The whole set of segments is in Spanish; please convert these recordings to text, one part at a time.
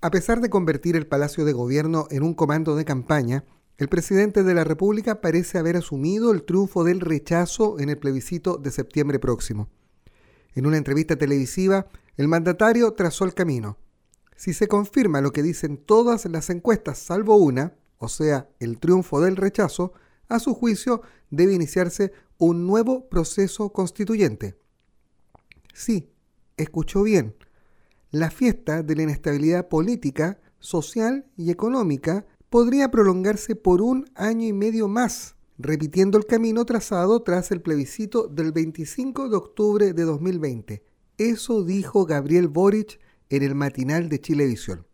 A pesar de convertir el Palacio de Gobierno en un comando de campaña, el presidente de la República parece haber asumido el triunfo del rechazo en el plebiscito de septiembre próximo. En una entrevista televisiva, el mandatario trazó el camino. Si se confirma lo que dicen todas las encuestas, salvo una, o sea, el triunfo del rechazo, a su juicio debe iniciarse un nuevo proceso constituyente. Sí, escuchó bien la fiesta de la inestabilidad política, social y económica podría prolongarse por un año y medio más, repitiendo el camino trazado tras el plebiscito del 25 de octubre de 2020. Eso dijo Gabriel Boric en el matinal de Chilevisión.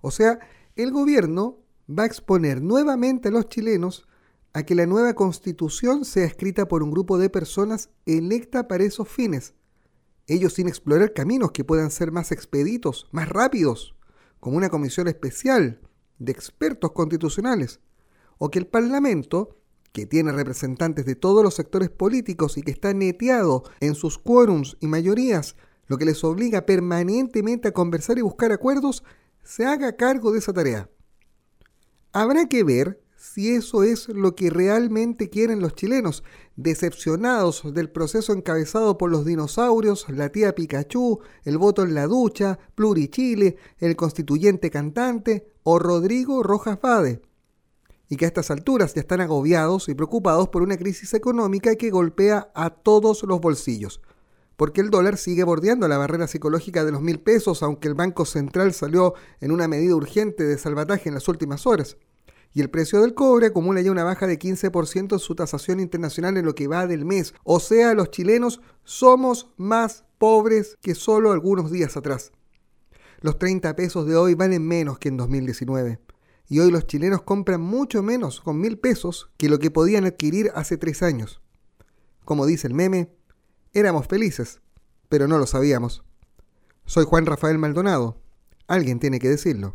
O sea, el gobierno va a exponer nuevamente a los chilenos a que la nueva constitución sea escrita por un grupo de personas electa para esos fines, ellos sin explorar caminos que puedan ser más expeditos, más rápidos, como una comisión especial de expertos constitucionales, o que el Parlamento, que tiene representantes de todos los sectores políticos y que está neteado en sus quórums y mayorías, lo que les obliga permanentemente a conversar y buscar acuerdos, se haga cargo de esa tarea. Habrá que ver si eso es lo que realmente quieren los chilenos, decepcionados del proceso encabezado por los dinosaurios, la tía Pikachu, el voto en la ducha, Plurichile, el constituyente cantante o Rodrigo Rojas Vade. Y que a estas alturas ya están agobiados y preocupados por una crisis económica que golpea a todos los bolsillos. Porque el dólar sigue bordeando la barrera psicológica de los mil pesos, aunque el Banco Central salió en una medida urgente de salvataje en las últimas horas y el precio del cobre acumula ya una baja de 15% en su tasación internacional en lo que va del mes. O sea, los chilenos somos más pobres que solo algunos días atrás. Los 30 pesos de hoy valen menos que en 2019. Y hoy los chilenos compran mucho menos con mil pesos que lo que podían adquirir hace tres años. Como dice el meme, éramos felices, pero no lo sabíamos. Soy Juan Rafael Maldonado. Alguien tiene que decirlo.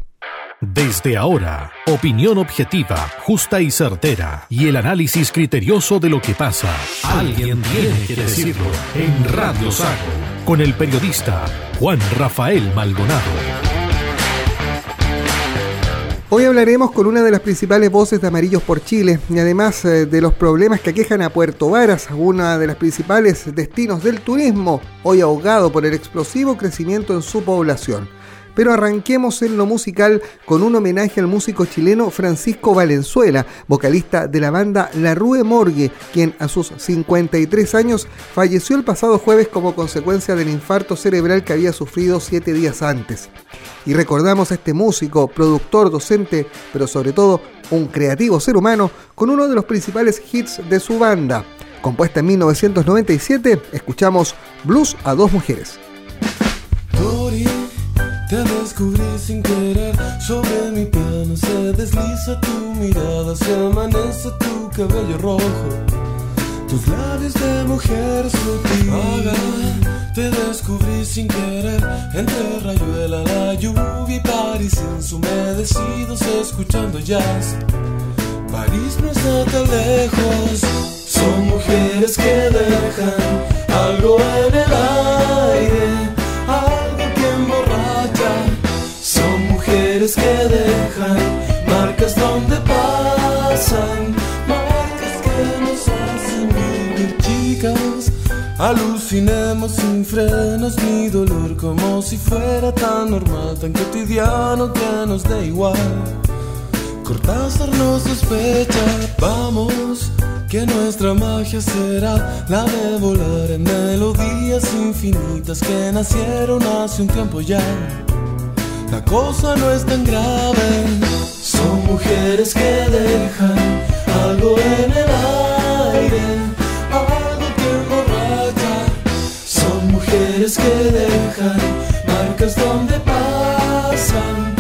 Desde ahora, opinión objetiva, justa y certera, y el análisis criterioso de lo que pasa. Alguien tiene que decirlo en Radio Sago, con el periodista Juan Rafael Maldonado. Hoy hablaremos con una de las principales voces de Amarillos por Chile y además eh, de los problemas que aquejan a Puerto Varas, una de las principales destinos del turismo, hoy ahogado por el explosivo crecimiento en su población. Pero arranquemos en lo musical con un homenaje al músico chileno Francisco Valenzuela, vocalista de la banda La Rue Morgue, quien a sus 53 años falleció el pasado jueves como consecuencia del infarto cerebral que había sufrido siete días antes. Y recordamos a este músico, productor, docente, pero sobre todo un creativo ser humano con uno de los principales hits de su banda. Compuesta en 1997, escuchamos Blues a dos mujeres. Te descubrí sin querer, sobre mi piano se desliza tu mirada, se amanece tu cabello rojo, tus labios de mujer sutil. te descubrí sin querer, entre rayuela, la lluvia y París ensumedecidos escuchando jazz. París no está tan lejos, son mujeres que dejan algo en el aire que dejan marcas donde pasan, marcas que nos hacen vivir chicas. Alucinemos sin frenos mi dolor como si fuera tan normal, tan cotidiano que nos da igual. Cortázar nos sospecha, vamos, que nuestra magia será la de volar en melodías infinitas que nacieron hace un tiempo ya. La cosa no es tan grave. Son mujeres que dejan algo en el aire, algo que emborracha. Son mujeres que dejan marcas donde pasan,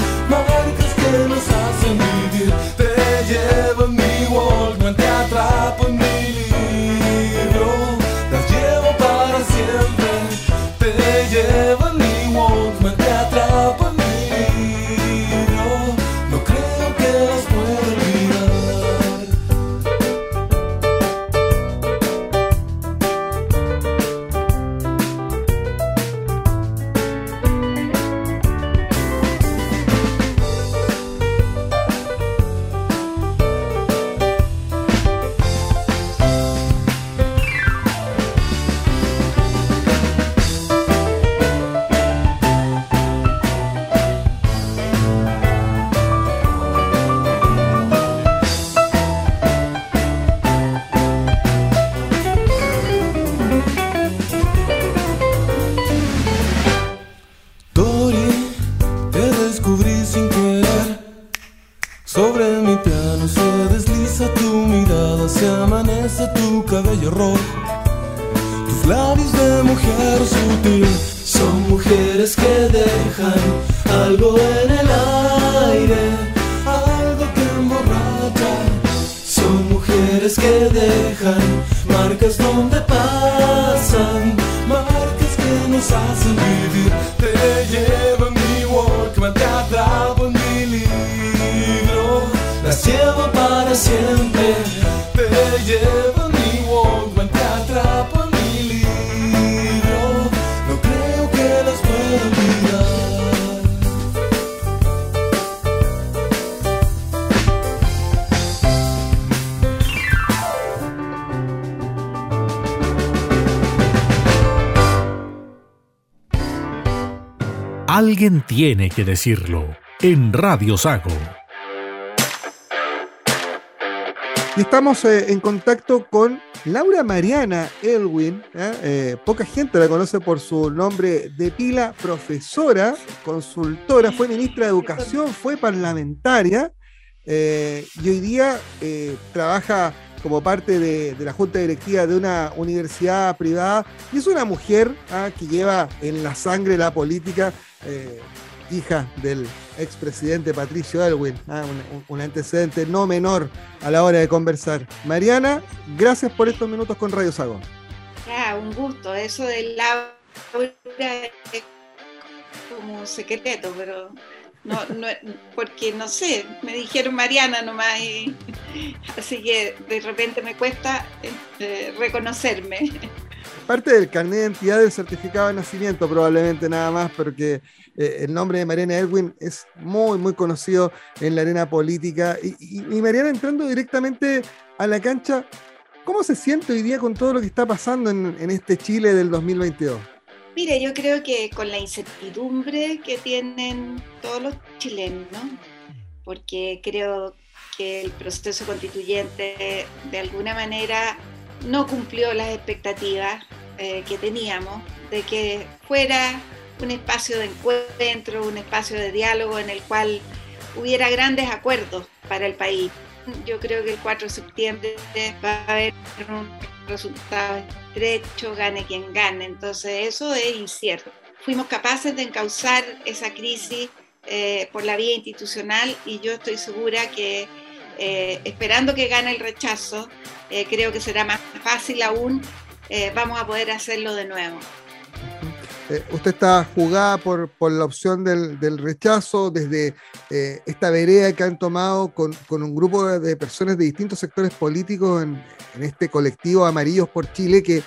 que decirlo en Radio Sago. Y estamos eh, en contacto con Laura Mariana Elwin. ¿eh? Eh, poca gente la conoce por su nombre de pila, profesora, consultora, fue ministra de Educación, fue parlamentaria y hoy día trabaja como parte de, la junta directiva de una universidad privada y es una mujer que lleva en la sangre la política, hija del expresidente Patricio Elwin, ah, un, antecedente no menor a la hora de conversar. Mariana, gracias por estos minutos con Radio Sago. Ah, un gusto. Eso del Laura es como secreto, pero no, no, porque no sé, me dijeron Mariana nomás, y, así que de repente me cuesta eh, reconocerme. Parte del carnet de identidad del certificado de nacimiento, probablemente nada más, porque eh, el nombre de Mariana Edwin es muy, muy conocido en la arena política. Y, Mariana, entrando directamente a la cancha, ¿cómo se siente hoy día con todo lo que está pasando en, en este Chile del 2022? Mire, yo creo que con la incertidumbre que tienen todos los chilenos, porque creo que el proceso constituyente de alguna manera no cumplió las expectativas eh, que teníamos de que fuera un espacio de encuentro, un espacio de diálogo en el cual hubiera grandes acuerdos para el país. Yo creo que el 4 de septiembre va a haber un resultado estrecho, gane quien gane. Entonces eso es incierto. Fuimos capaces de encauzar esa crisis eh, por la vía institucional y yo estoy segura que eh, esperando que gane el rechazo, eh, creo que será más fácil aún, eh, vamos a poder hacerlo de nuevo. Usted está jugada por, por la opción del, del rechazo desde esta vereda que han tomado con, con un grupo de, personas de distintos sectores políticos en, este colectivo Amarillos por Chile que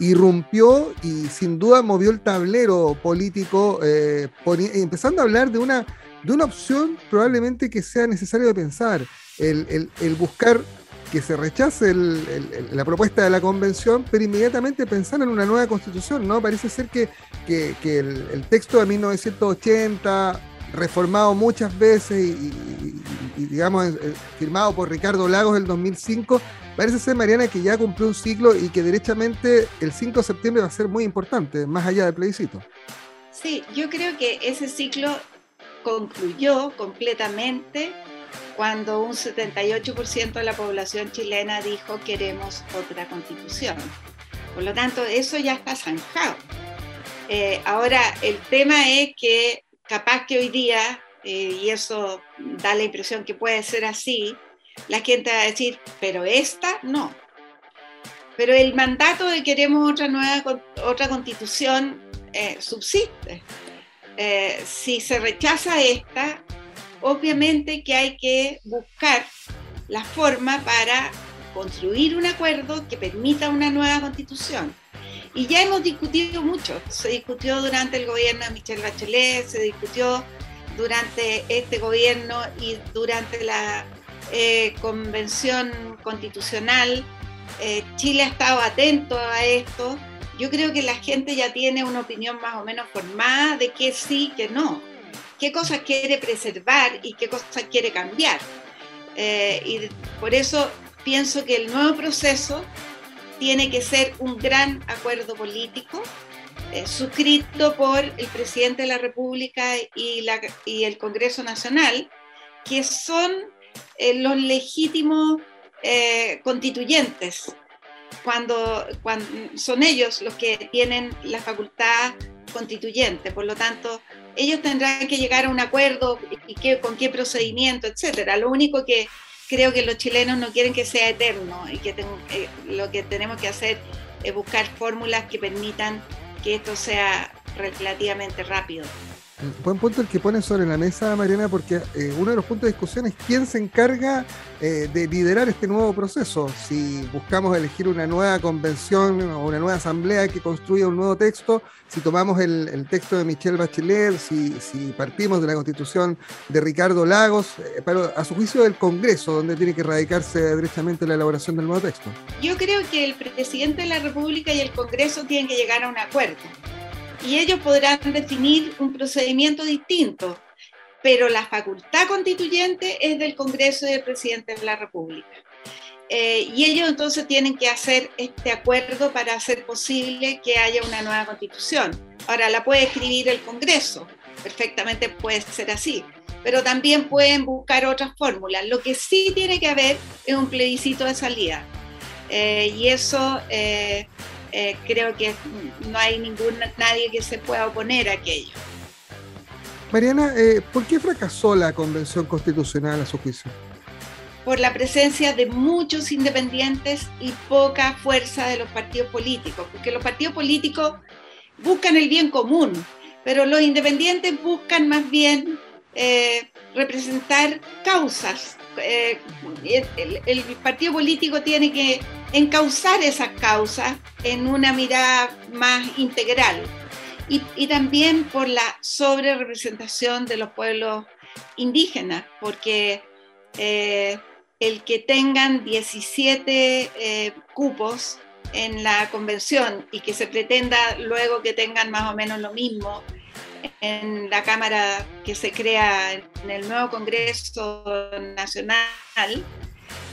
irrumpió y sin duda movió el tablero político, eh, empezando a hablar de una, de una opción probablemente que sea necesario pensar, el, el- el buscar que se rechace el- el- el- la propuesta de la convención, pero inmediatamente pensar en una nueva constitución, ¿no? Parece ser que, que- el, el texto de 1980, reformado muchas veces y, digamos, eh, firmado por Ricardo Lagos del 2005, parece ser, Mariana, que ya cumplió un ciclo y que derechamente el 5 de septiembre va a ser muy importante, más allá del plebiscito. Sí, yo creo que ese ciclo concluyó completamente cuando un 78% de la población chilena dijo queremos otra constitución. Por lo tanto, eso ya está zanjado. Eh, ahora, el tema es que capaz que hoy día, eh, y eso da la impresión que puede ser así, la gente va a decir, pero esta no. Pero el mandato de queremos otra nueva otra constitución eh, subsiste. Eh, si se rechaza esta, obviamente que hay que buscar la forma para construir un acuerdo que permita una nueva constitución. Y ya hemos discutido mucho, se discutió durante el gobierno de Michelle Bachelet, se discutió durante este gobierno y durante la eh, convención constitucional. Eh, Chile ha estado atento a esto. Yo creo que la gente ya tiene una opinión más o menos formada de qué sí, qué no qué cosas quiere preservar y qué cosas quiere cambiar. Eh, y por eso pienso que el nuevo proceso tiene que ser un gran acuerdo político eh, suscrito por el presidente de la República y, la, y el Congreso Nacional, que son eh, los legítimos eh, constituyentes, cuando, son ellos los que tienen la facultad constituyente. Por lo tanto, ellos tendrán que llegar a un acuerdo y qué, con qué procedimiento, etcétera. Lo único que creo que los chilenos no quieren que sea eterno y que lo que tenemos que hacer es buscar fórmulas que permitan que esto sea relativamente rápido. Buen punto el que pone sobre la mesa, Mariana, porque eh, uno de los puntos de discusión es quién se encarga eh, de liderar este nuevo proceso. Si buscamos elegir una nueva convención o una nueva asamblea que construya un nuevo texto, si tomamos el, texto de Michelle Bachelet, si, partimos de la constitución de Ricardo Lagos, eh, pero a su juicio del Congreso, donde tiene que radicarse derechamente la elaboración del nuevo texto. Yo creo que el presidente de la República y el Congreso tienen que llegar a un acuerdo y ellos podrán definir un procedimiento distinto, pero la facultad constituyente es del Congreso y del presidente de la República. Eh, y ellos entonces tienen que hacer este acuerdo para hacer posible que haya una nueva constitución. Ahora, la puede escribir el Congreso, perfectamente puede ser así, pero también pueden buscar otras fórmulas. Lo que sí tiene que haber es un plebiscito de salida. Eh, y eso eh, eh, creo que no hay ningún, nadie que se pueda oponer a aquello. Mariana, eh, ¿por qué fracasó la Convención Constitucional a su juicio? Por la presencia de muchos independientes y poca fuerza de los partidos políticos, porque los partidos políticos buscan el bien común, pero los independientes buscan más bien eh, representar causas. el, el partido político tiene que encauzar esas causas en una mirada más integral y, también por la sobre representación de los pueblos indígenas, porque eh, el que tengan 17 eh, cupos en la convención y que se pretenda luego que tengan más o menos lo mismo en la Cámara que se crea en el nuevo Congreso Nacional,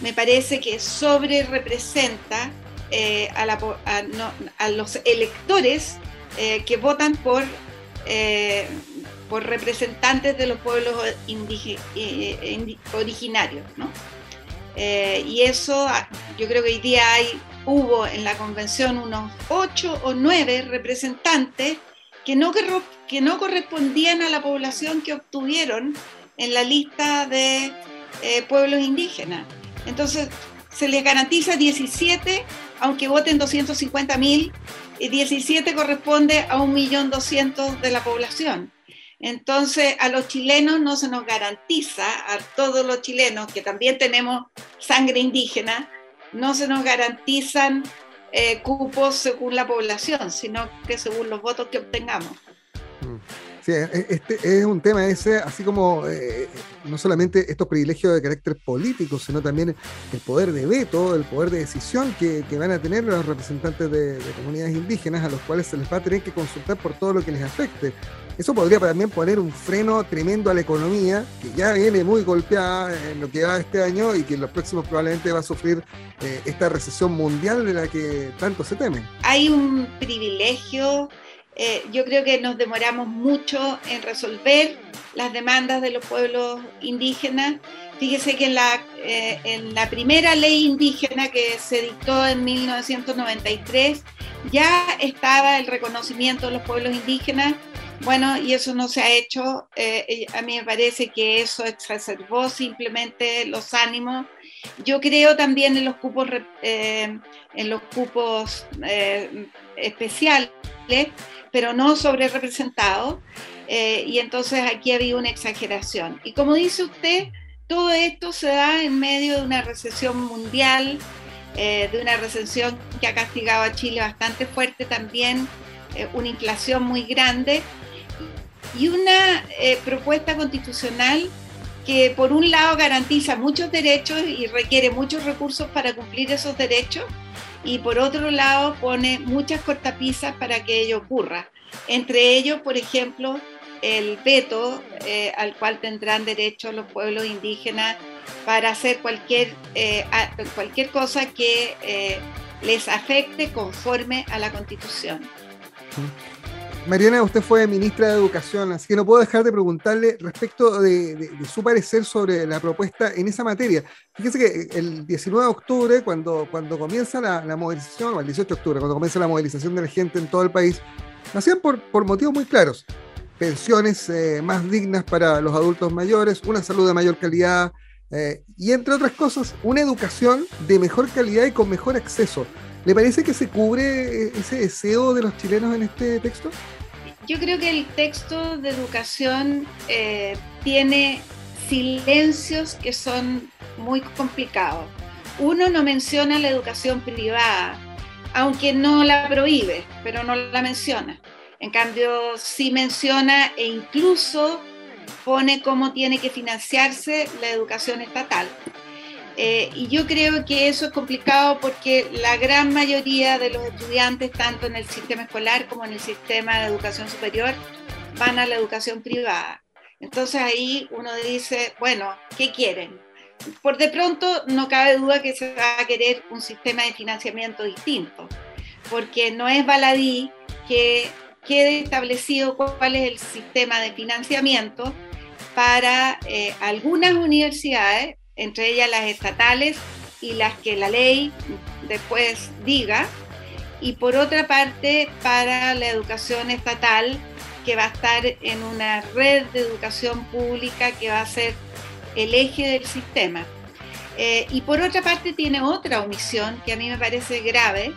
me parece que sobre representa eh, a, los electores eh, que votan por, eh, por representantes de los pueblos originarios. y eso, ah, yo creo que hoy día hay, hubo en la convención unos ocho o nueve representantes que no, que no correspondían a la población que obtuvieron en la lista de pueblos indígenas. Entonces, se les garantiza 17, aunque voten 250 mil, 17 corresponde a 1.200.000 de la población. Entonces, a los chilenos no se nos garantiza, a todos los chilenos que también tenemos sangre indígena, no se nos garantizan eh, cupos según la población, sino que según los votos que obtengamos. Mm. Sí, e, e, este es un tema ese, así como eh, no solamente estos privilegios de carácter político, sino también el poder de veto, el poder de decisión que, van a tener los representantes de, comunidades indígenas a los cuales se les va a tener que consultar por todo lo que les afecte. Eso podría también poner un freno tremendo a la economía, que ya viene muy golpeada en lo que va este año y que en los próximos probablemente va a sufrir eh, esta recesión mundial de la que tanto se teme. Hay un privilegio eh, yo creo que nos demoramos mucho en resolver las demandas de los pueblos indígenas. Fíjese que en la, eh, en la primera ley indígena que se dictó en 1993 ya estaba el reconocimiento de los pueblos indígenas. Bueno, y eso no se ha hecho. Eh, a mí me parece que eso exacerbó simplemente los ánimos. Yo creo también en los cupos, en los cupos especiales pero no sobre representado, eh, y entonces aquí había una exageración. Y como dice usted, todo esto se da en medio de una recesión mundial, eh, de una recesión que ha castigado a Chile bastante fuerte también, eh, una inflación muy grande y una propuesta constitucional que por un lado garantiza muchos derechos y requiere muchos recursos para cumplir esos derechos, y por otro lado pone muchas cortapisas para que ello ocurra. Entre ellos, por ejemplo, el veto eh, al cual tendrán derecho los pueblos indígenas para hacer cualquier, eh, cualquier cosa que eh, les afecte conforme a la constitución. Mariana, usted fue ministra de Educación, así que no puedo dejar de preguntarle respecto de, su parecer sobre la propuesta en esa materia. Fíjese que el 19 de octubre, cuando, cuando comienza la, movilización, o el 18 de octubre, cuando comienza la movilización de la gente en todo el país, lo hacían por, por motivos muy claros. Pensiones eh, más dignas para los adultos mayores, una salud de mayor calidad eh, y, entre otras cosas, una educación de mejor calidad y con mejor acceso. ¿Le parece que se cubre ese deseo de los chilenos en este texto? Yo creo que el texto de educación eh, tiene silencios que son muy complicados. Uno no menciona la educación privada, aunque no la prohíbe, pero no la menciona. En cambio, sí menciona e incluso pone cómo tiene que financiarse la educación estatal. Eh, y yo creo que eso es complicado porque la gran mayoría de los estudiantes, tanto en el sistema escolar como en el sistema de educación superior, van a la educación privada. Entonces ahí uno dice, bueno, ¿qué quieren? Por de pronto no cabe duda que se va a querer un sistema de financiamiento distinto, porque no es baladí que quede establecido cuál es el sistema de financiamiento para eh, algunas universidades entre ellas las estatales y las que la ley después diga, y por otra parte para la educación estatal, que va a estar en una red de educación pública que va a ser el eje del sistema. Eh, y por otra parte tiene otra omisión que a mí me parece grave,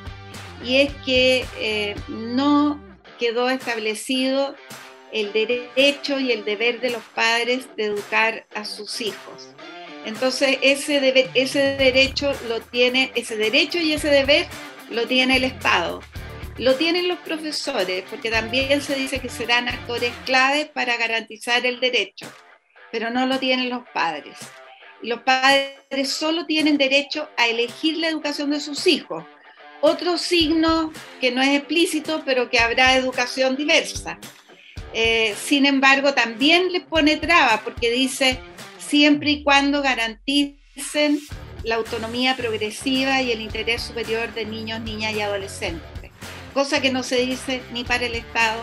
y es que eh, no quedó establecido el derecho y el deber de los padres de educar a sus hijos. Entonces ese, ese derecho lo tiene, ese derecho y ese deber lo tiene el Estado. Lo tienen los profesores, porque también se dice que serán actores claves para garantizar el derecho, pero no lo tienen los padres. Los padres solo tienen derecho a elegir la educación de sus hijos. Otro signo que no es explícito, pero que habrá educación diversa. Eh, sin embargo, también les pone traba porque dice, siempre y cuando garanticen la autonomía progresiva y el interés superior de niños, niñas y adolescentes, cosa que no se dice ni para el Estado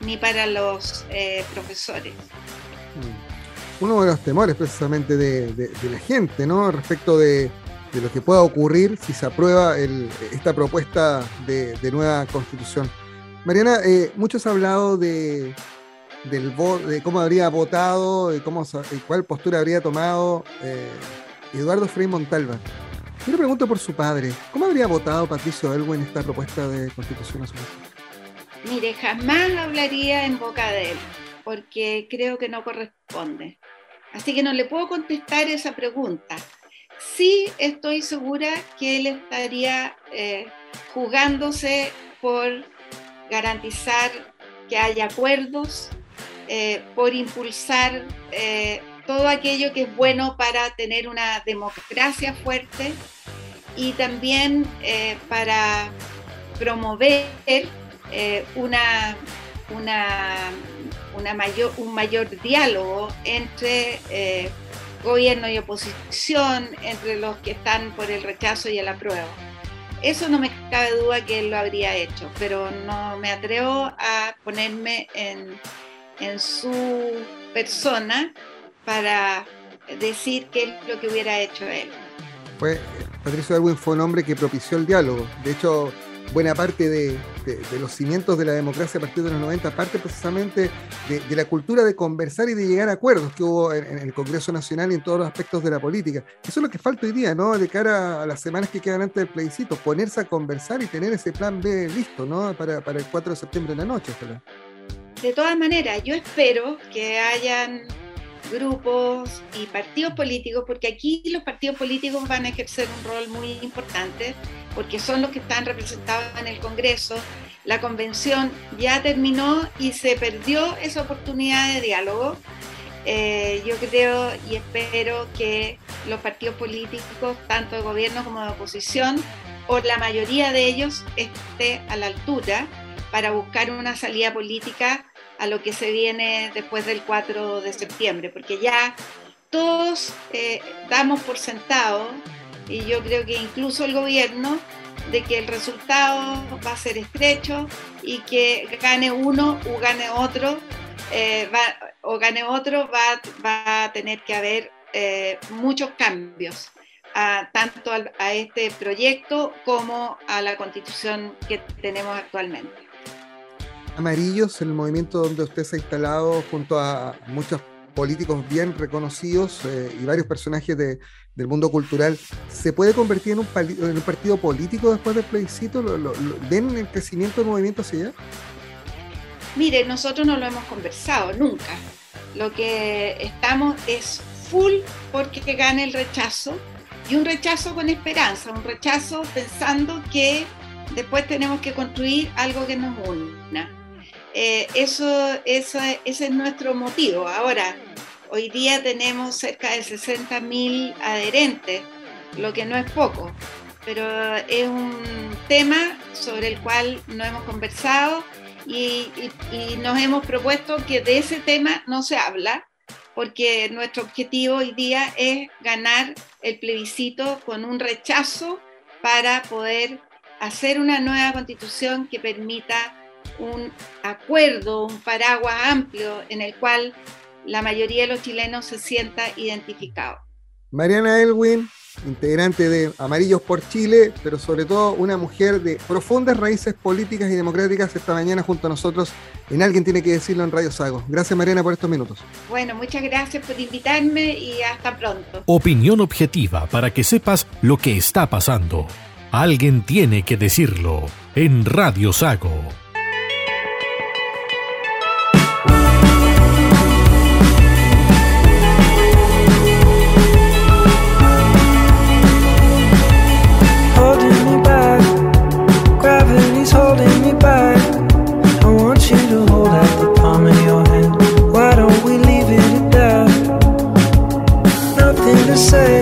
ni para los eh, profesores. Mm. Uno de los temores precisamente de, la gente, ¿no? Respecto de, lo que pueda ocurrir si se aprueba esta propuesta de, nueva constitución. Mariana, eh, muchos han hablado de, del de cómo habría votado, de cómo, cuál postura habría tomado eh, Eduardo Frei Montalva. Yo le pregunto por su padre, ¿cómo habría votado Patricio Elgo en esta propuesta de constitución Mire, jamás hablaría en boca de él, porque creo que no corresponde. Así que no le puedo contestar esa pregunta. Sí estoy segura que él estaría eh, jugándose por garantizar que haya acuerdos eh, por impulsar eh, todo aquello que es bueno para tener una democracia fuerte y también eh, para promover una, una, mayor, un mayor diálogo entre gobierno y oposición, entre los que están por el rechazo y el apruebo. Eso no me cabe duda que él lo habría hecho, pero no me atrevo a ponerme en en su persona para decir qué es lo que hubiera hecho él. Fue, Patricio Darwin fue un hombre que propició el diálogo. De hecho, buena parte de, los cimientos de la democracia a partir de los 90 parte precisamente de, la cultura de conversar y de llegar a acuerdos que hubo en, el Congreso Nacional y en todos los aspectos de la política. Eso es lo que falta hoy día, ¿no? De cara a las semanas que quedan antes del plebiscito, ponerse a conversar y tener ese plan B listo, ¿no? Para, para el 4 de septiembre en la noche, ojalá de todas maneras, yo espero que hayan grupos y partidos políticos, porque aquí los partidos políticos van a ejercer un rol muy importante, porque son los que están representados en el Congreso. La convención ya terminó y se perdió esa oportunidad de diálogo. Eh, yo creo y espero que los partidos políticos, tanto de gobierno como de oposición, o la mayoría de ellos, esté a la altura para buscar una salida política a lo que se viene después del 4 de septiembre, porque ya todos eh, damos por sentado, y yo creo que incluso el gobierno de que el resultado va a ser estrecho y que gane uno o gane otro, eh, o gane otro, va, va, a tener que haber eh, muchos cambios, tanto a este proyecto como a la constitución que tenemos actualmente. Amarillos, el movimiento donde usted se ha instalado junto a muchos políticos bien reconocidos eh, y varios personajes de, del mundo cultural, ¿se puede convertir en un, partido político después del plebiscito? ¿Lo, ven el crecimiento del movimiento hacia allá? Mire, nosotros no lo hemos conversado nunca. Lo que estamos es full porque gane el rechazo y un rechazo con esperanza, un rechazo pensando que después tenemos que construir algo que nos una. Eh, eso, ese es nuestro motivo. Ahora, hoy día tenemos cerca de 60.000 adherentes, lo que no es poco, pero es un tema sobre el cual no hemos conversado y, nos hemos propuesto que de ese tema no se habla, porque nuestro objetivo hoy día es ganar el plebiscito con un rechazo para poder hacer una nueva constitución que permita un acuerdo, un paraguas amplio en el cual la mayoría de los chilenos se sienta identificado. Mariana Elwin, integrante de Amarillos por Chile, pero sobre todo una mujer de profundas raíces políticas y democráticas esta mañana junto a nosotros en Alguien tiene que decirlo en Radio Sago. Gracias Mariana por estos minutos. Bueno, muchas gracias por invitarme y hasta pronto. Opinión objetiva para que sepas lo que está pasando. Alguien tiene que decirlo en Radio Sago. say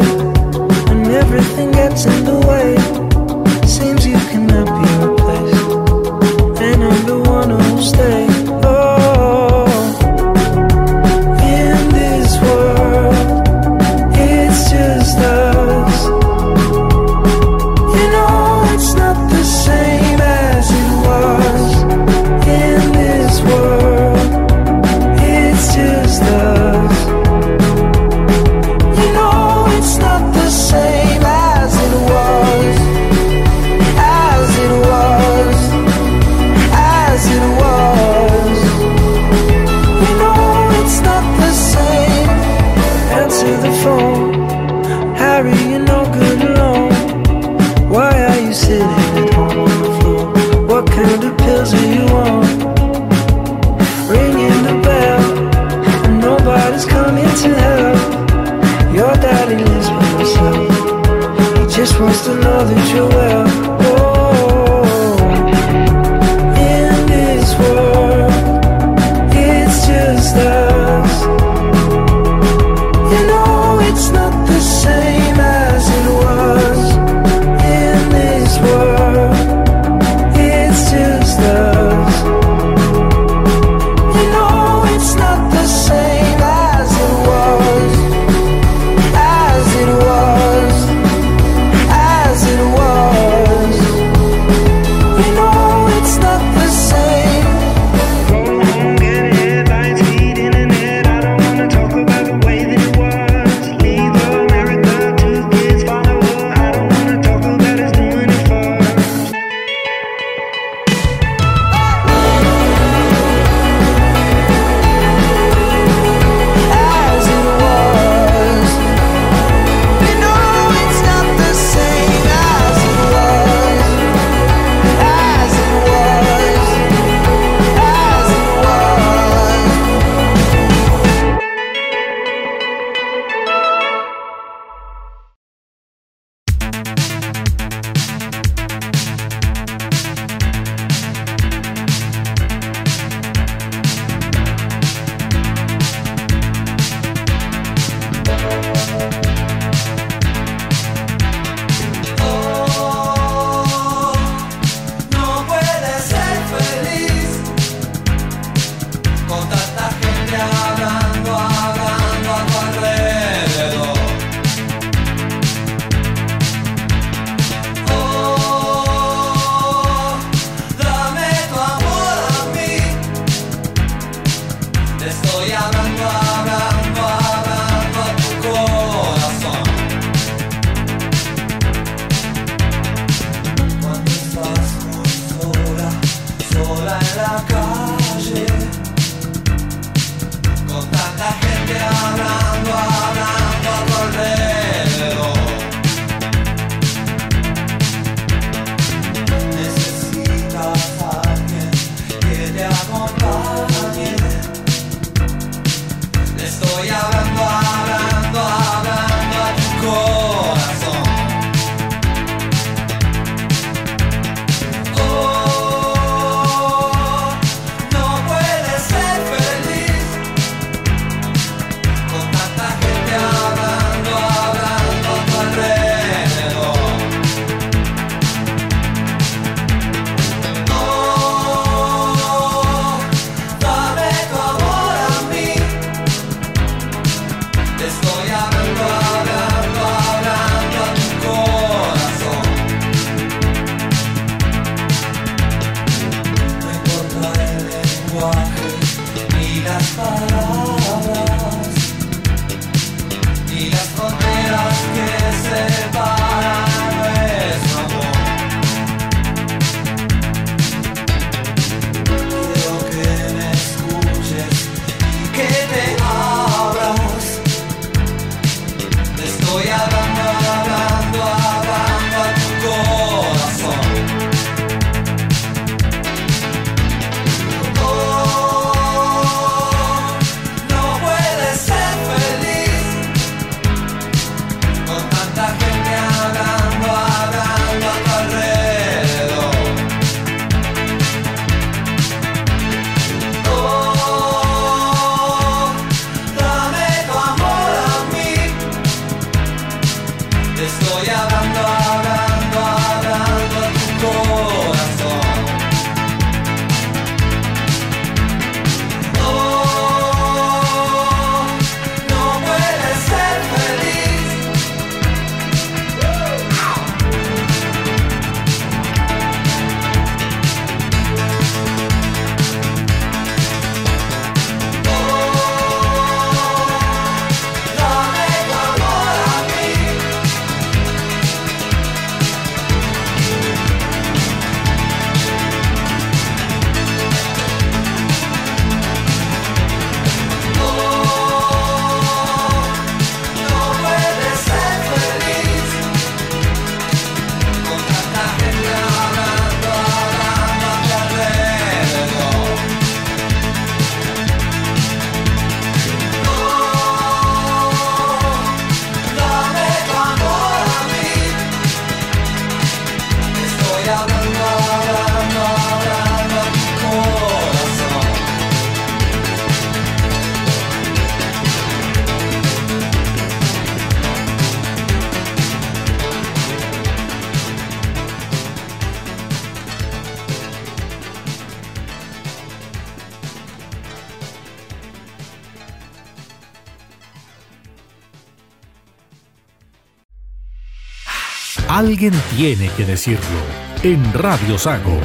Alguien tiene que decirlo en Radio Sago.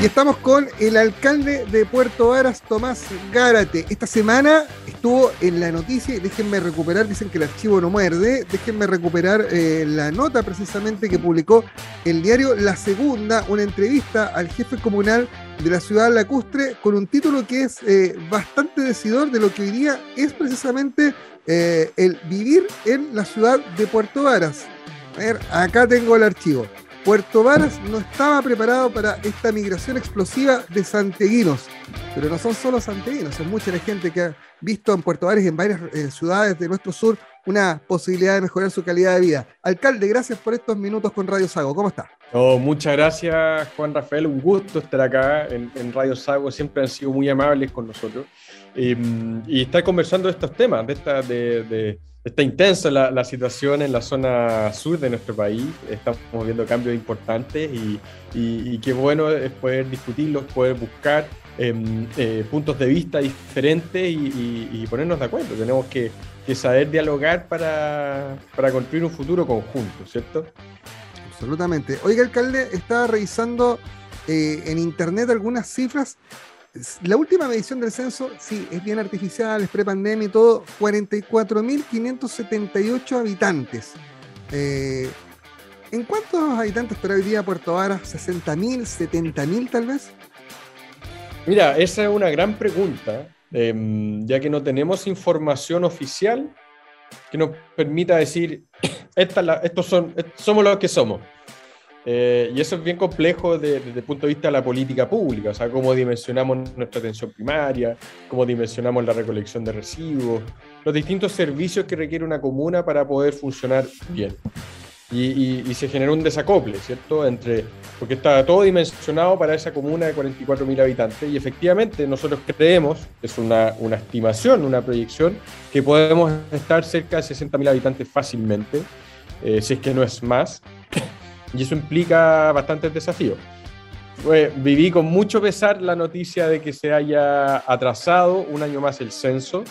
Y estamos con el alcalde de Puerto Varas, Tomás Gárate. Esta semana estuvo en la noticia, déjenme recuperar, dicen que el archivo no muerde, déjenme recuperar eh, la nota precisamente que publicó el diario La Segunda, una entrevista al jefe comunal de la ciudad lacustre con un título que es eh, bastante decidor de lo que hoy día es precisamente eh, el vivir en la ciudad de Puerto Varas. A ver, acá tengo el archivo. Puerto Varas no estaba preparado para esta migración explosiva de santeguinos. Pero no son solo santeguinos, es mucha la gente que ha visto en Puerto Varas y en varias eh, ciudades de nuestro sur una posibilidad de mejorar su calidad de vida. Alcalde, gracias por estos minutos con Radio Sago. ¿Cómo está? Oh, muchas gracias, Juan Rafael. Un gusto estar acá en, Radio Sago. Siempre han sido muy amables con nosotros. y estar conversando de estos temas, de, esta, de Está intensa la, situación en la zona sur de nuestro país, estamos viendo cambios importantes y, qué bueno es poder discutirlos, poder buscar em, eh, puntos de vista diferentes y, ponernos de acuerdo. Tenemos que, saber dialogar para, construir un futuro conjunto, ¿cierto? Absolutamente. Oiga, alcalde, estaba revisando eh, en internet algunas cifras la última medición del censo, sí, es bien artificial, es prepandemia y todo, 44.578 habitantes. Eh, ¿En cuántos habitantes estará hoy día Puerto Vara? ¿60.000, 70.000 tal vez? Mira, esa es una gran pregunta, em, ya que no tenemos información oficial que nos permita decir, estos son, somos los que somos. Eh, y eso es bien complejo desde, el punto de vista de la política pública, o sea, cómo dimensionamos nuestra atención primaria, cómo dimensionamos la recolección de residuos, los distintos servicios que requiere una comuna para poder funcionar bien. Y, se generó un desacople, ¿cierto? Entre, porque está todo dimensionado para esa comuna de 44.000 habitantes y efectivamente nosotros creemos, es una, una estimación, una proyección, que podemos estar cerca de 60.000 habitantes fácilmente, eh, si es que no es más y eso implica bastantes desafíos. viví con mucho pesar la noticia de que se haya atrasado un año más el censo,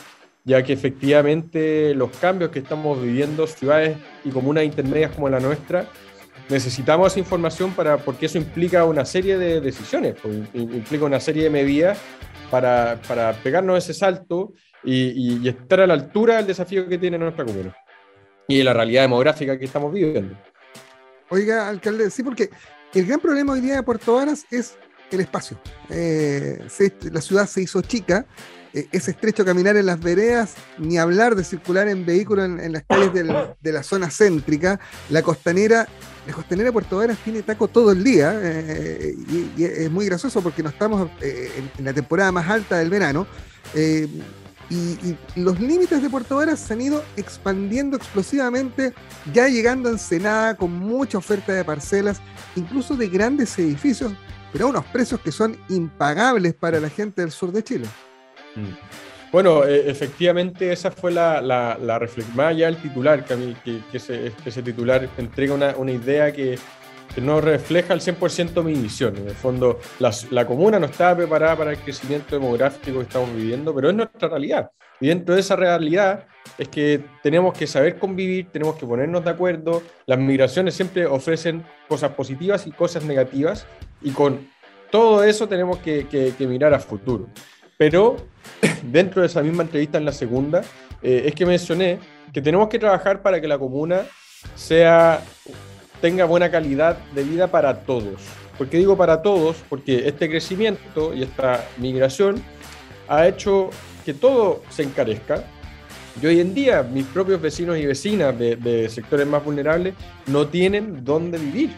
ya que efectivamente los cambios que estamos viviendo, ciudades y comunas intermedias como la nuestra, necesitamos esa información para, porque eso implica una serie de decisiones, pues, implica una serie de medidas para, para pegarnos ese salto y, y, estar a la altura del desafío que tiene nuestra comuna y de la realidad demográfica que estamos viviendo. Oiga, alcalde, sí, porque el gran problema hoy día de Puerto Varas es el espacio. Eh, la ciudad se hizo chica, eh, es estrecho caminar en las veredas, ni hablar de circular en vehículos en, las calles de la zona céntrica. La costanera, la costanera de Puerto Varas tiene taco todo el día eh, y, es muy gracioso porque no estamos en, la temporada más alta del verano. Y, los límites de Puerto Varas se han ido expandiendo explosivamente, ya llegando a Ensenada con mucha oferta de parcelas, incluso de grandes edificios, pero a unos precios que son impagables para la gente del sur de Chile. Mm. Bueno, e, efectivamente esa fue la, la, reflexión, más allá del titular, que, que, que ese, ese, titular entrega una, una idea que, no refleja al 100% mi visión. En el fondo, la, comuna no estaba preparada para el crecimiento demográfico que estamos viviendo, pero es nuestra realidad. Y dentro de esa realidad es que tenemos que saber convivir, tenemos que ponernos de acuerdo. Las migraciones siempre ofrecen cosas positivas y cosas negativas, y con todo eso tenemos que, que, mirar a futuro. Pero dentro de esa misma entrevista en la segunda, eh, es que mencioné que tenemos que trabajar para que la comuna sea tenga buena calidad de vida para todos. ¿Por qué digo para todos? Porque este crecimiento y esta migración ha hecho que todo se encarezca. Y hoy en día mis propios vecinos y vecinas de, sectores más vulnerables no tienen dónde vivir.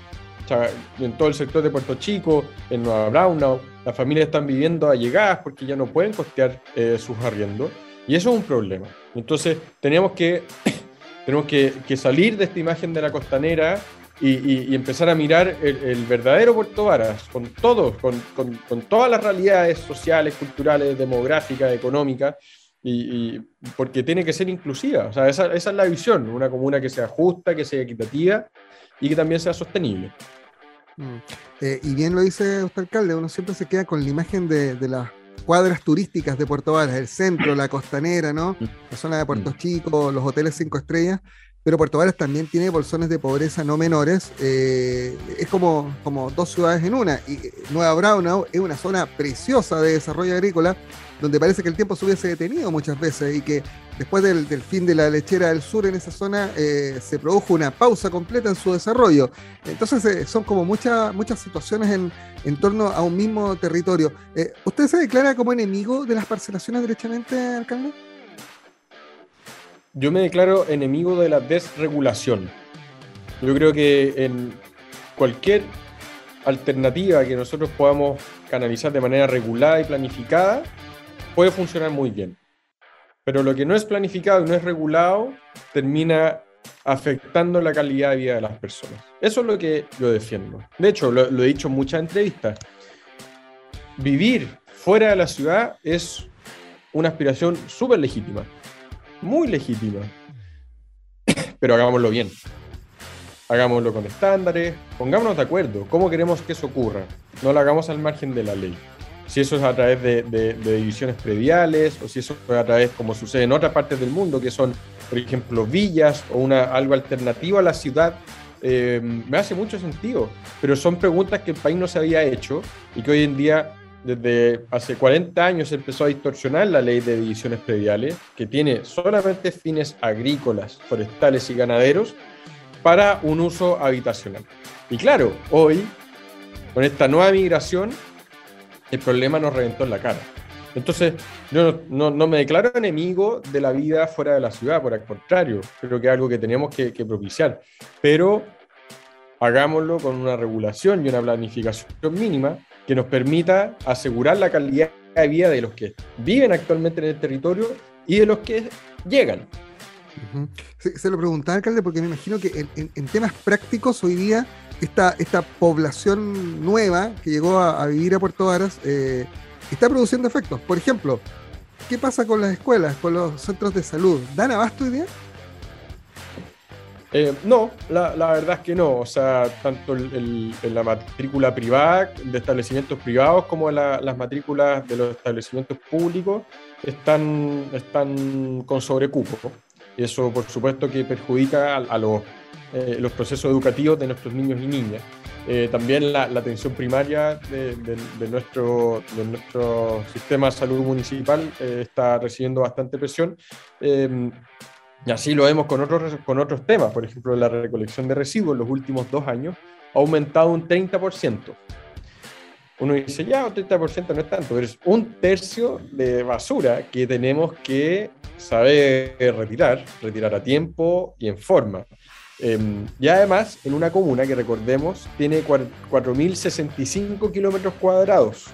O sea, en todo el sector de Puerto Chico, en Nueva Braunau, las familias están viviendo allegadas porque ya no pueden costear eh, sus arriendos. Y eso es un problema. Entonces tenemos que, tenemos que, que salir de esta imagen de la costanera y, empezar a mirar el, verdadero Puerto Varas, con todos, con, con, todas las realidades sociales, culturales, demográficas, económicas, y, porque tiene que ser inclusiva. O sea, esa, esa, es la visión, una comuna que sea justa, que sea equitativa y que también sea sostenible. Mm. Eh, y bien lo dice usted, alcalde, uno siempre se queda con la imagen de, de las cuadras turísticas de Puerto Varas, el centro, la costanera, ¿no? Mm. La zona de Puerto mm. Chico, los hoteles cinco estrellas, pero Puerto Varas también tiene bolsones de pobreza no menores. Eh, es como, como dos ciudades en una. Y eh, Nueva Braunau es una zona preciosa de desarrollo agrícola, donde parece que el tiempo se hubiese detenido muchas veces y que después del, fin de la lechera del sur en esa zona eh, se produjo una pausa completa en su desarrollo. Entonces son como muchas muchas situaciones en, en, torno a un mismo territorio. ¿Usted se declara como enemigo de las parcelaciones derechamente, alcalde? Yo me declaro enemigo de la desregulación. Yo creo que en cualquier alternativa que nosotros podamos canalizar de manera regulada y planificada, puede funcionar muy bien. Pero lo que no es planificado y no es regulado termina afectando la calidad de vida de las personas. Eso es lo que yo defiendo. De hecho, lo, lo he dicho en muchas entrevistas. Vivir fuera de la ciudad es una aspiración súper legítima muy legítima. Pero hagámoslo bien. Hagámoslo con estándares, pongámonos de acuerdo. ¿Cómo queremos que eso ocurra? No lo hagamos al margen de la ley. Si eso es a través de, divisiones prediales o si eso es a través, como sucede en otras partes del mundo, que son, por ejemplo, villas o una, algo alternativo a la ciudad, eh, me hace mucho sentido. Pero son preguntas que el país no se había hecho y que hoy en día desde hace 40 años se empezó a distorsionar la ley de divisiones prediales, que tiene solamente fines agrícolas, forestales y ganaderos, para un uso habitacional. Y claro, hoy, con esta nueva migración, el problema nos reventó en la cara. Entonces, yo no, me declaro enemigo de la vida fuera de la ciudad, por el contrario, creo que es algo que tenemos que, que propiciar. Pero hagámoslo con una regulación y una planificación mínima que nos permita asegurar la calidad de vida de los que viven actualmente en el territorio y de los que llegan. se, lo preguntaba, alcalde, porque me imagino que en, temas prácticos hoy día esta, esta población nueva que llegó a, vivir a Puerto Varas eh, está produciendo efectos. Por ejemplo, ¿qué pasa con las escuelas, con los centros de salud? ¿Dan abasto hoy día? Eh, no, la, verdad es que no. O sea, tanto en la matrícula privada de establecimientos privados como las matrículas de los establecimientos públicos están, están con sobrecupo. Y eso, por supuesto, que perjudica a, los, eh, los procesos educativos de nuestros niños y niñas. Eh, también la, atención primaria de, nuestro, de nuestro sistema de salud municipal eh, está recibiendo bastante presión. Eh, y así lo vemos con otros, con otros temas. Por ejemplo, la recolección de residuos en los últimos dos años ha aumentado un 30%. Uno dice, ya, un 30% no es tanto, pero es un tercio de basura que tenemos que saber retirar, retirar a tiempo y en forma. Em, y además, en una comuna que recordemos tiene 4.065 kilómetros cuadrados.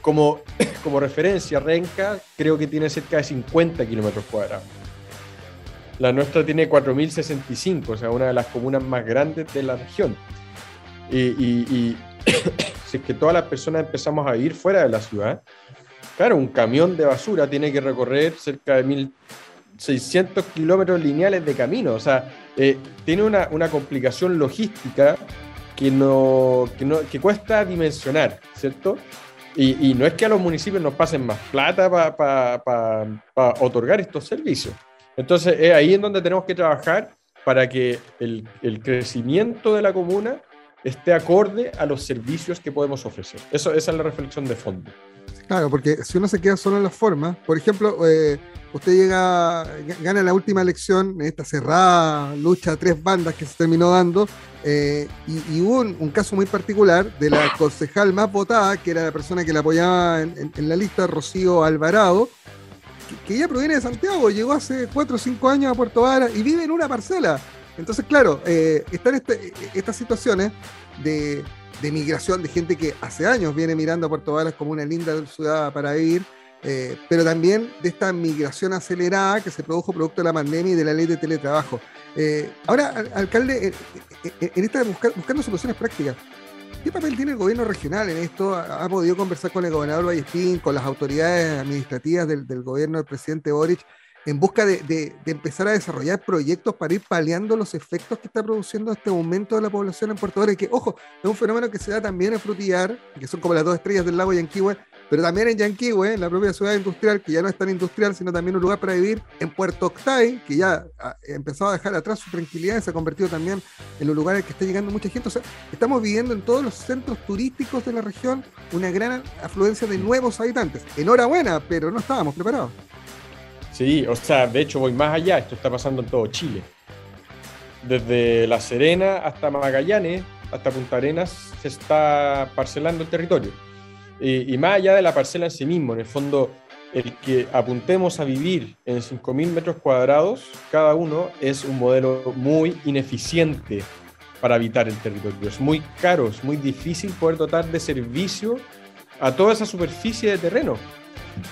Como, como referencia, Renca creo que tiene cerca de 50 kilómetros cuadrados. La nuestra tiene 4.065, o sea, una de las comunas más grandes de la región. Y, y si es que todas las personas empezamos a vivir fuera de la ciudad, claro, un camión de basura tiene que recorrer cerca de 1.000 600 kilómetros lineales de camino. O sea, eh, tiene una, complicación logística que, no, que, cuesta dimensionar, ¿cierto? Y, no es que a los municipios nos pasen más plata para otorgar estos servicios. Entonces, es ahí en donde tenemos que trabajar para que el, crecimiento de la comuna esté acorde a los servicios que podemos ofrecer. Esa es la reflexión de fondo. Claro, porque si uno se queda solo en la forma, por ejemplo, eh, usted llega, gana la última elección en esta cerrada lucha a tres bandas que se terminó dando, eh, y, hubo un, caso muy particular de la concejal más votada, que era la persona que la apoyaba en, la lista, Rocío Alvarado, que, ella proviene de Santiago, llegó hace cuatro o cinco años a Puerto Vara y vive en una parcela. Entonces, claro, eh, están este, estas situaciones de de migración de gente que hace años viene mirando a Puerto Varas como una linda ciudad para vivir, eh, pero también de esta migración acelerada que se produjo producto de la pandemia y de la ley de teletrabajo. Eh, ahora, alcalde, en esta buscando soluciones prácticas, ¿qué papel tiene el gobierno regional en esto? ¿Ha, podido conversar con el gobernador Vallespín, con las autoridades administrativas del, gobierno del presidente Boric? en busca de, empezar a desarrollar proyectos para ir paliando los efectos que está produciendo este aumento de la población en Puerto Varas, que, ojo, es un fenómeno que se da también en Frutillar, que son como las dos estrellas del lago Yanquihue, pero también en Yanquihue, en la propia ciudad industrial, que ya no es tan industrial, sino también un lugar para vivir, en Puerto Octay, que ya ha empezado a dejar atrás su tranquilidad y se ha convertido también en los lugares que está llegando mucha gente. O sea, estamos viviendo en todos los centros turísticos de la región una gran afluencia de nuevos habitantes. Enhorabuena, pero no estábamos preparados. Sí, o sea, de hecho voy más allá, esto está pasando en todo Chile. Desde La Serena hasta Magallanes, hasta Punta Arenas, se está parcelando el territorio. Y, más allá de la parcela en sí mismo, en el fondo, el que apuntemos a vivir en 5.000 metros cuadrados, cada uno es un modelo muy ineficiente para habitar el territorio. Es muy caro, es muy difícil poder dotar de servicio a toda esa superficie de terreno.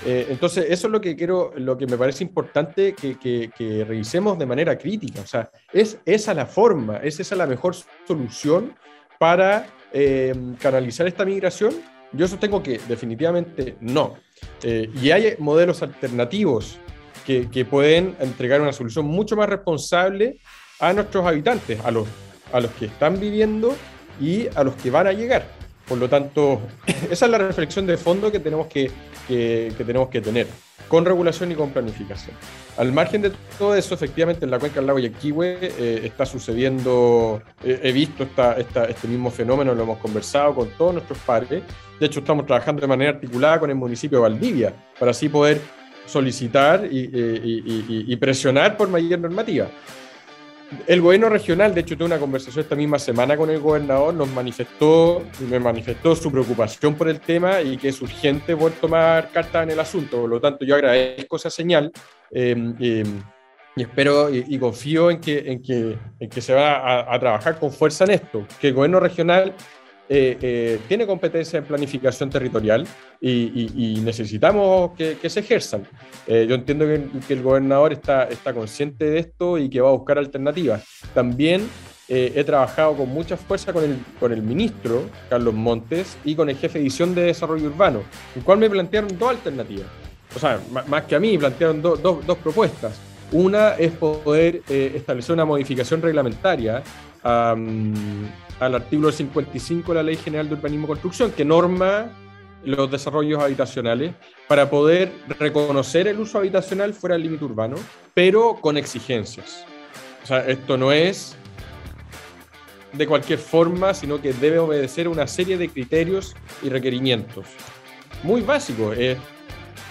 Eh, entonces, eso es lo que quiero, lo que me parece importante que, revisemos de manera crítica. O sea, ¿es esa la forma, es esa la mejor solución para eh, canalizar esta migración? Yo sostengo que definitivamente no. Eh, y hay modelos alternativos que, pueden entregar una solución mucho más responsable a nuestros habitantes, a los, a los que están viviendo y a los que van a llegar. Por lo tanto, esa es la reflexión de fondo que tenemos que, tenemos que tener, con regulación y con planificación. Al margen de todo eso, efectivamente, en la cuenca del lago Yaquihue eh, está sucediendo, eh, he visto esta, este mismo fenómeno, lo hemos conversado con todos nuestros padres. De hecho, estamos trabajando de manera articulada con el municipio de Valdivia para así poder solicitar y eh, presionar por mayor normativa el gobierno regional, de hecho, tuve una conversación esta misma semana con el gobernador, nos manifestó, me manifestó su preocupación por el tema y que es urgente poder tomar carta en el asunto. Por lo tanto, yo agradezco esa señal em, em, y espero y, confío en que, en, que, en que se va a, a, trabajar con fuerza en esto, que el gobierno regional eh, eh, tiene competencia en planificación territorial y, necesitamos que, se ejerzan. Eh, yo entiendo que, el gobernador está, está consciente de esto y que va a buscar alternativas. También he trabajado con mucha fuerza con el, con el ministro, Carlos Montes, y con el jefe de edición de Desarrollo Urbano, el cual me plantearon dos alternativas. O sea, más que a mí, plantearon dos propuestas. Una es poder establecer una modificación reglamentaria al artículo 55 de la Ley General de Urbanismo y Construcción, que norma los desarrollos habitacionales para poder reconocer el uso habitacional fuera del límite urbano, pero con exigencias. O sea, esto no es de cualquier forma, sino que debe obedecer una serie de criterios y requerimientos. Muy básico es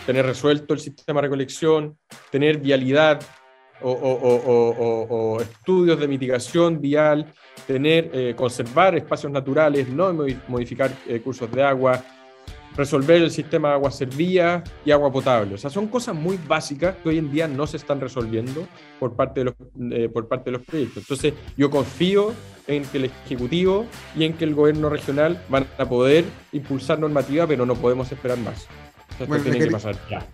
tener resuelto el sistema de recolección, tener vialidad o, estudios de mitigación vial, tener, eh, conservar espacios naturales, no modificar eh, cursos de agua, resolver el sistema de agua servida y agua potable. O sea, son cosas muy básicas que hoy en día no se están resolviendo por parte de los, eh, por parte de los proyectos. Entonces, yo confío en que el Ejecutivo y en que el gobierno regional van a poder impulsar normativa, pero no podemos esperar más. esto tiene que pasar ya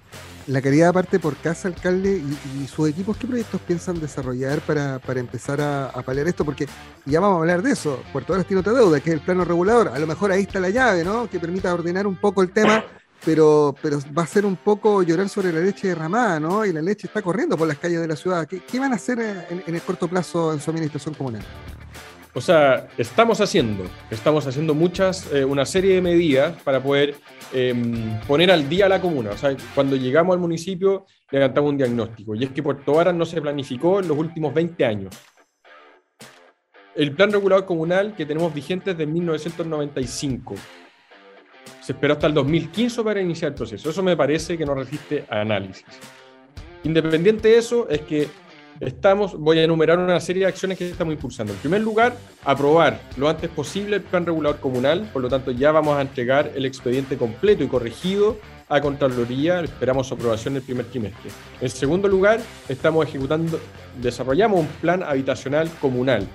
la querida parte por casa, alcalde, y, sus equipos, ¿qué proyectos piensan desarrollar para, empezar a, paliar esto? Porque ya vamos a hablar de eso. Puerto Varas tiene otra deuda, que es el plano regulador. A lo mejor ahí está la llave, ¿no? Que permita ordenar un poco el tema, pero, pero va a ser un poco llorar sobre la leche derramada, ¿no? Y la leche está corriendo por las calles de la ciudad. ¿Qué, van a hacer en, en el corto plazo en su administración comunal? O sea, estamos haciendo, estamos haciendo muchas, eh, una serie de medidas para poder em, poner al día a la comuna. O sea, cuando llegamos al municipio, levantamos un diagnóstico. Y es que Puerto Varas no se planificó en los últimos 20 años. El plan regulador comunal que tenemos vigente es de 1995. Se esperó hasta el 2015 para iniciar el proceso. Eso me parece que no resiste a análisis. Independiente de eso, es que estamos, voy a enumerar una serie de acciones que estamos impulsando. En primer lugar, aprobar lo antes posible el plan regulador comunal, por lo tanto ya vamos a entregar el expediente completo y corregido a Contraloría, esperamos su aprobación en el primer trimestre. En segundo lugar, estamos ejecutando, desarrollamos un plan habitacional comunal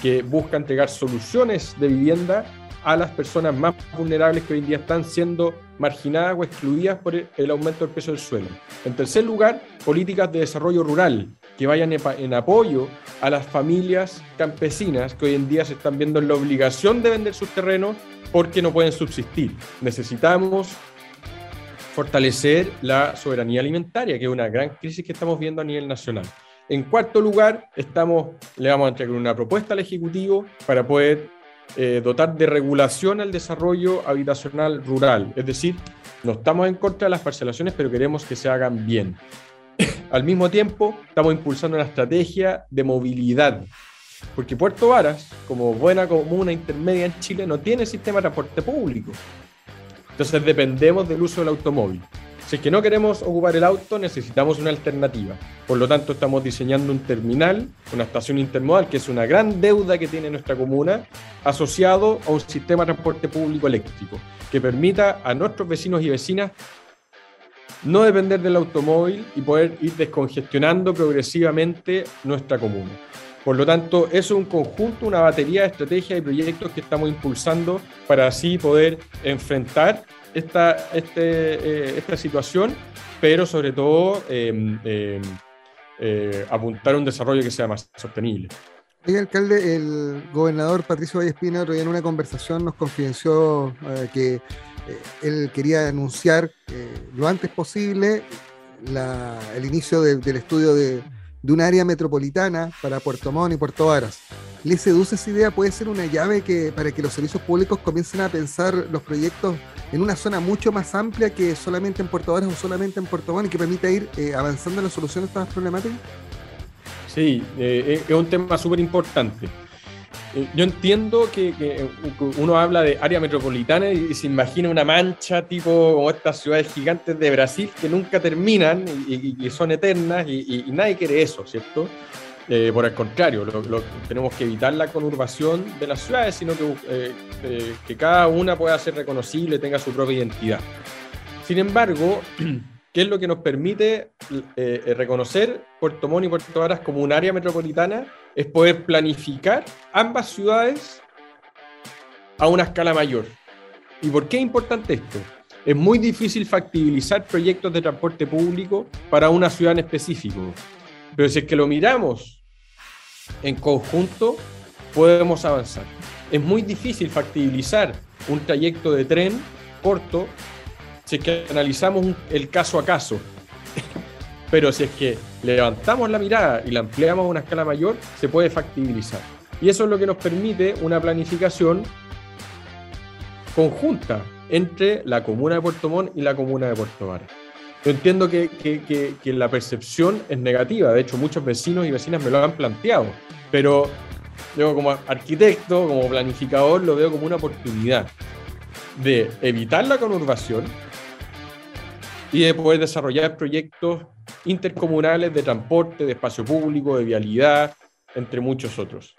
que busca entregar soluciones de vivienda a las personas más vulnerables que hoy en día están siendo marginadas o excluidas por el aumento del precio del suelo. En tercer lugar, políticas de desarrollo rural que vayan en apoyo a las familias campesinas que hoy en día se están viendo en la obligación de vender sus terrenos porque no pueden subsistir. Necesitamos fortalecer la soberanía alimentaria, que es una gran crisis que estamos viendo a nivel nacional. En cuarto lugar, estamos, le vamos a entregar una propuesta al Ejecutivo para poder eh, dotar de regulación al desarrollo habitacional rural. Es decir, no estamos en contra de las parcelaciones, pero queremos que se hagan bien. Al mismo tiempo, estamos impulsando una estrategia de movilidad, porque Puerto Varas, como buena comuna intermedia en Chile, no tiene sistema de transporte público. Entonces dependemos del uso del automóvil. Si es que no queremos ocupar el auto, necesitamos una alternativa. Por lo tanto, estamos diseñando un terminal, una estación intermodal, que es una gran deuda que tiene nuestra comuna, asociado a un sistema de transporte público eléctrico, que permita a nuestros vecinos y vecinas no depender del automóvil y poder ir descongestionando progresivamente nuestra comuna. Por lo tanto, eso es un conjunto, una batería de estrategias y proyectos que estamos impulsando para así poder enfrentar esta, este, eh, esta situación, pero sobre todo em, em, eh, apuntar a un desarrollo que sea más sostenible. Oye, alcalde, el gobernador Patricio Vallespina otro día en una conversación nos confidenció eh, que él quería anunciar lo antes posible el inicio del estudio de, de, un área metropolitana para Puerto Montt y Puerto Varas. ¿Le seduce esa idea? ¿Puede ser una llave que, para que los servicios públicos comiencen a pensar los proyectos en una zona mucho más amplia que solamente en Puerto Varas o solamente en Puerto Montt y que permita ir eh, avanzando en la solución de estas problemáticas? Sí, eh, es un tema súper importante. Eh, yo entiendo que, uno habla de área metropolitana y se imagina una mancha tipo como estas ciudades gigantes de Brasil que nunca terminan y, que son eternas y, nadie quiere eso, ¿cierto? Eh, por el contrario, tenemos que evitar la conurbación de las ciudades, sino que, eh, que cada una pueda ser reconocible, tenga su propia identidad. Sin embargo, ¿qué es lo que nos permite reconocer Puerto Montt y Puerto Varas como un área metropolitana? Es poder planificar ambas ciudades a una escala mayor. ¿Y por qué es importante esto? Es muy difícil factibilizar proyectos de transporte público para una ciudad en específico. Pero si es que lo miramos en conjunto, podemos avanzar. Es muy difícil factibilizar un trayecto de tren corto si es que analizamos el caso a caso. Pero si es que levantamos la mirada y la ampliamos a una escala mayor, se puede factibilizar. Y eso es lo que nos permite una planificación conjunta entre la comuna de Puerto Montt y la comuna de Puerto Varas. Yo entiendo que, que, la percepción es negativa, de hecho muchos vecinos y vecinas me lo han planteado, pero yo como arquitecto, como planificador, lo veo como una oportunidad de evitar la conurbación y de poder desarrollar proyectos intercomunales de transporte, de espacio público, de vialidad, entre muchos otros.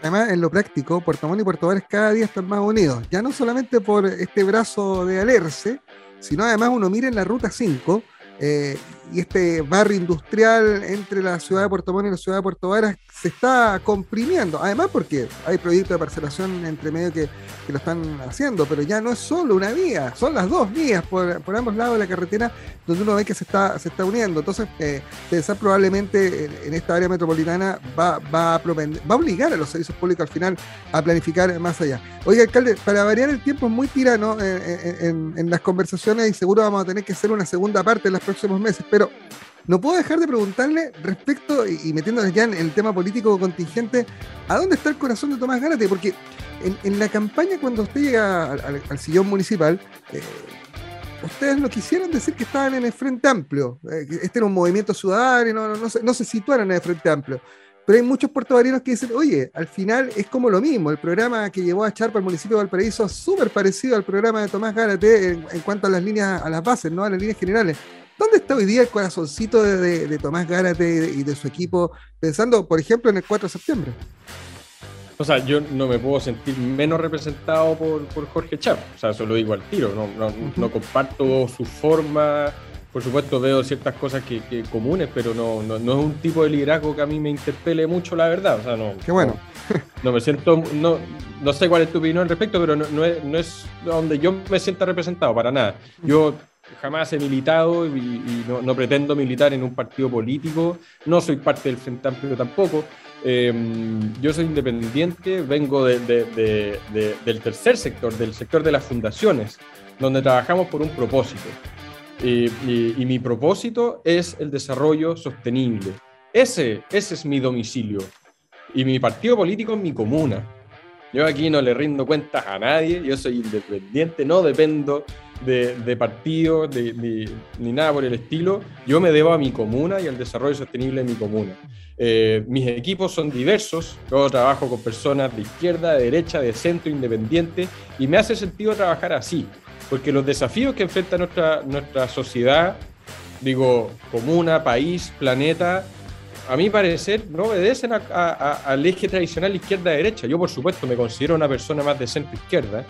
Además, en lo práctico, Puerto Montt y Puerto Varas cada día están más unidos, ya no solamente por este brazo de Alerce, sino además uno mira en la ruta 5 eh, y este barrio industrial entre la ciudad de Puerto Montt y la ciudad de Puerto Varas se está comprimiendo. Además, porque hay proyectos de parcelación entre medio que, lo están haciendo, pero ya no es solo una vía, son las dos vías por, ambos lados de la carretera donde uno ve que se está, se está uniendo. Entonces, eh, pensar probablemente en, esta área metropolitana va, va, a va a obligar a los servicios públicos al final a planificar más allá. Oiga, alcalde, para variar el tiempo es muy tirano eh, en, en las conversaciones y seguro vamos a tener que hacer una segunda parte en los próximos meses, pero no puedo dejar de preguntarle respecto, y, metiéndonos ya en el tema político contingente, ¿a dónde está el corazón de Tomás Gárate? Porque en, la campaña, cuando usted llega al, sillón municipal, eh, ustedes lo quisieron decir que estaban en el Frente Amplio. Eh, este era un movimiento ciudadano y no, no, se, no se situaron en el Frente Amplio. Pero hay muchos puertovarinos que dicen, oye, al final es como lo mismo. El programa que llevó a Charpa al municipio de Valparaíso es súper parecido al programa de Tomás Gárate en, en, cuanto a las líneas, a las bases, ¿no? A las líneas generales. ¿Dónde está hoy día el corazoncito de, Tomás Gárate y de su equipo pensando, por ejemplo, en el 4 de septiembre? O sea, yo no me puedo sentir menos representado por, Jorge Chap. O sea, eso lo digo al tiro. No, comparto su forma. Por supuesto, veo ciertas cosas que, comunes, pero no, no, es un tipo de liderazgo que a mí me interpele mucho, la verdad. O sea, no. Qué bueno. No, me siento. No, no sé cuál es tu opinión al respecto, pero no, es, no es donde yo me sienta representado, para nada. Yo jamás he militado y, no, pretendo militar en un partido político, no soy parte del Frente Amplio tampoco. Em, yo soy independiente, vengo del tercer sector, del sector de las fundaciones, donde trabajamos por un propósito. Y, mi propósito es el desarrollo sostenible. Ese, ese es mi domicilio. Y mi partido político es mi comuna. Yo aquí no le rindo cuentas a nadie, yo soy independiente, no dependo de, de partido ni, nada por el estilo. Yo me debo a mi comuna y al desarrollo sostenible de mi comuna. Eh, mis equipos son diversos, yo trabajo con personas de izquierda, de derecha, de centro, independiente, y me hace sentido trabajar así, porque los desafíos que enfrenta nuestra, nuestra sociedad, digo, comuna, país, planeta, a mi parecer, no obedecen al eje tradicional izquierda-derecha. Yo, por supuesto, me considero una persona más de centro-izquierda,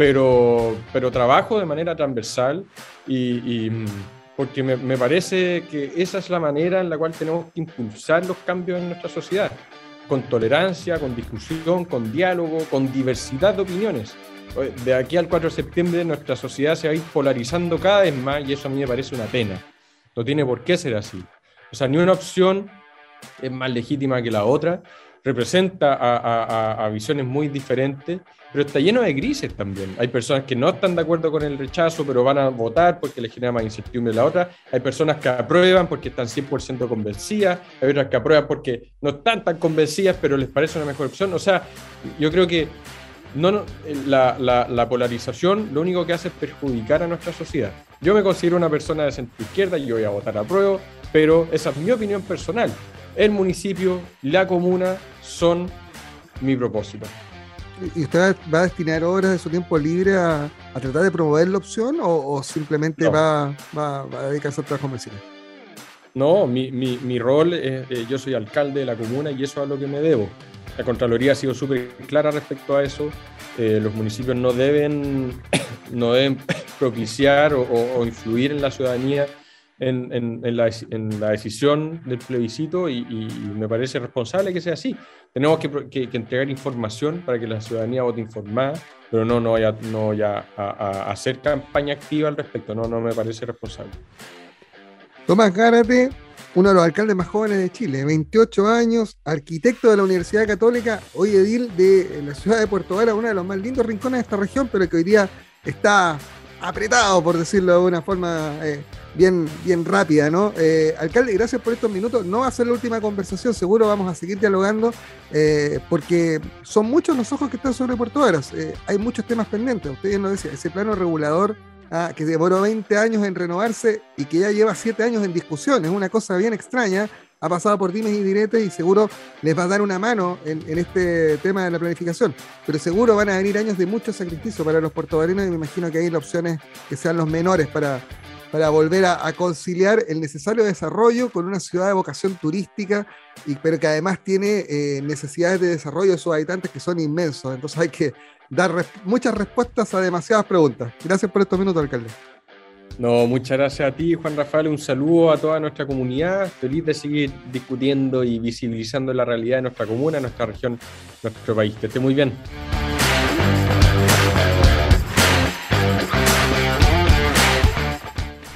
pero, pero trabajo de manera transversal y, porque me, me, parece que esa es la manera en la cual tenemos que impulsar los cambios en nuestra sociedad, con tolerancia, con discusión, con diálogo, con diversidad de opiniones. De aquí al 4 de septiembre nuestra sociedad se va a ir polarizando cada vez más y eso a mí me parece una pena. No tiene por qué ser así. O sea, ni una opción es más legítima que la otra representa a, visiones muy diferentes, pero está lleno de grises también. Hay personas que no están de acuerdo con el rechazo, pero van a votar porque les genera más incertidumbre la otra. Hay personas que aprueban porque están 100% convencidas. Hay otras que aprueban porque no están tan convencidas, pero les parece una mejor opción. O sea, yo creo que no, la, la, polarización lo único que hace es perjudicar a nuestra sociedad. Yo me considero una persona de centro izquierda y voy a votar a prueba, pero esa es mi opinión personal el municipio, la comuna son mi propósito. ¿Y usted va a destinar horas de su tiempo libre a, tratar de promover la opción o, simplemente va, a dedicarse al trabajo comercial? No, mi, rol es, eh, yo soy alcalde de la comuna y eso es a lo que me debo. La Contraloría ha sido súper clara respecto a eso. Eh, los municipios no deben, no deben propiciar o influir en la ciudadanía en, la, decisión del plebiscito y, me parece responsable que sea así. Tenemos que, entregar información para que la ciudadanía vote informada, pero no, no, ya, no ya a, hacer campaña activa al respecto, no, no me parece responsable. Tomás Gárate, uno de los alcaldes más jóvenes de Chile, 28 años, arquitecto de la Universidad Católica, hoy edil de la ciudad de Puerto Vara, uno de los más lindos rincones de esta región, pero que hoy día está apretado, por decirlo de una forma eh, bien, bien rápida, ¿no? Eh, alcalde, gracias por estos minutos. No va a ser la última conversación, seguro vamos a seguir dialogando, eh, porque son muchos los ojos que están sobre Puerto Varas. hay muchos temas pendientes. Ustedes nos decían, ese plano regulador ah, que demoró 20 años en renovarse y que ya lleva 7 años en discusión, es una cosa bien extraña. Ha pasado por dimes y diretes y seguro les va a dar una mano en, este tema de la planificación. Pero seguro van a venir años de mucho sacrificio para los puertobarinos y me imagino que ahí la opción es que sean los menores para, para volver a, conciliar el necesario desarrollo con una ciudad de vocación turística, y, pero que además tiene eh, necesidades de desarrollo de sus habitantes que son inmensos. Entonces hay que dar muchas respuestas a demasiadas preguntas. Gracias por estos minutos, alcalde. No, muchas gracias a ti, Juan Rafael. Un saludo a toda nuestra comunidad. Feliz de seguir discutiendo y visibilizando la realidad de nuestra comuna, nuestra región, nuestro país. Que esté muy bien.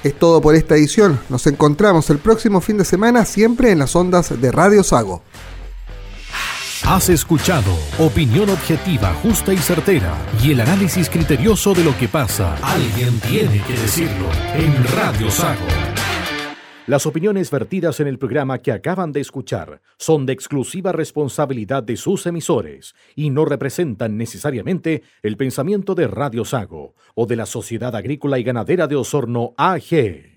Es todo por esta edición. Nos encontramos el próximo fin de semana siempre en las ondas de Radio Sago. Has escuchado opinión objetiva, justa y certera y el análisis criterioso de lo que pasa. Alguien tiene que decirlo en Radio Sago. Las opiniones vertidas en el programa que acaban de escuchar son de exclusiva responsabilidad de sus emisores y no representan necesariamente el pensamiento de Radio Sago o de la Sociedad Agrícola y Ganadera de Osorno AG.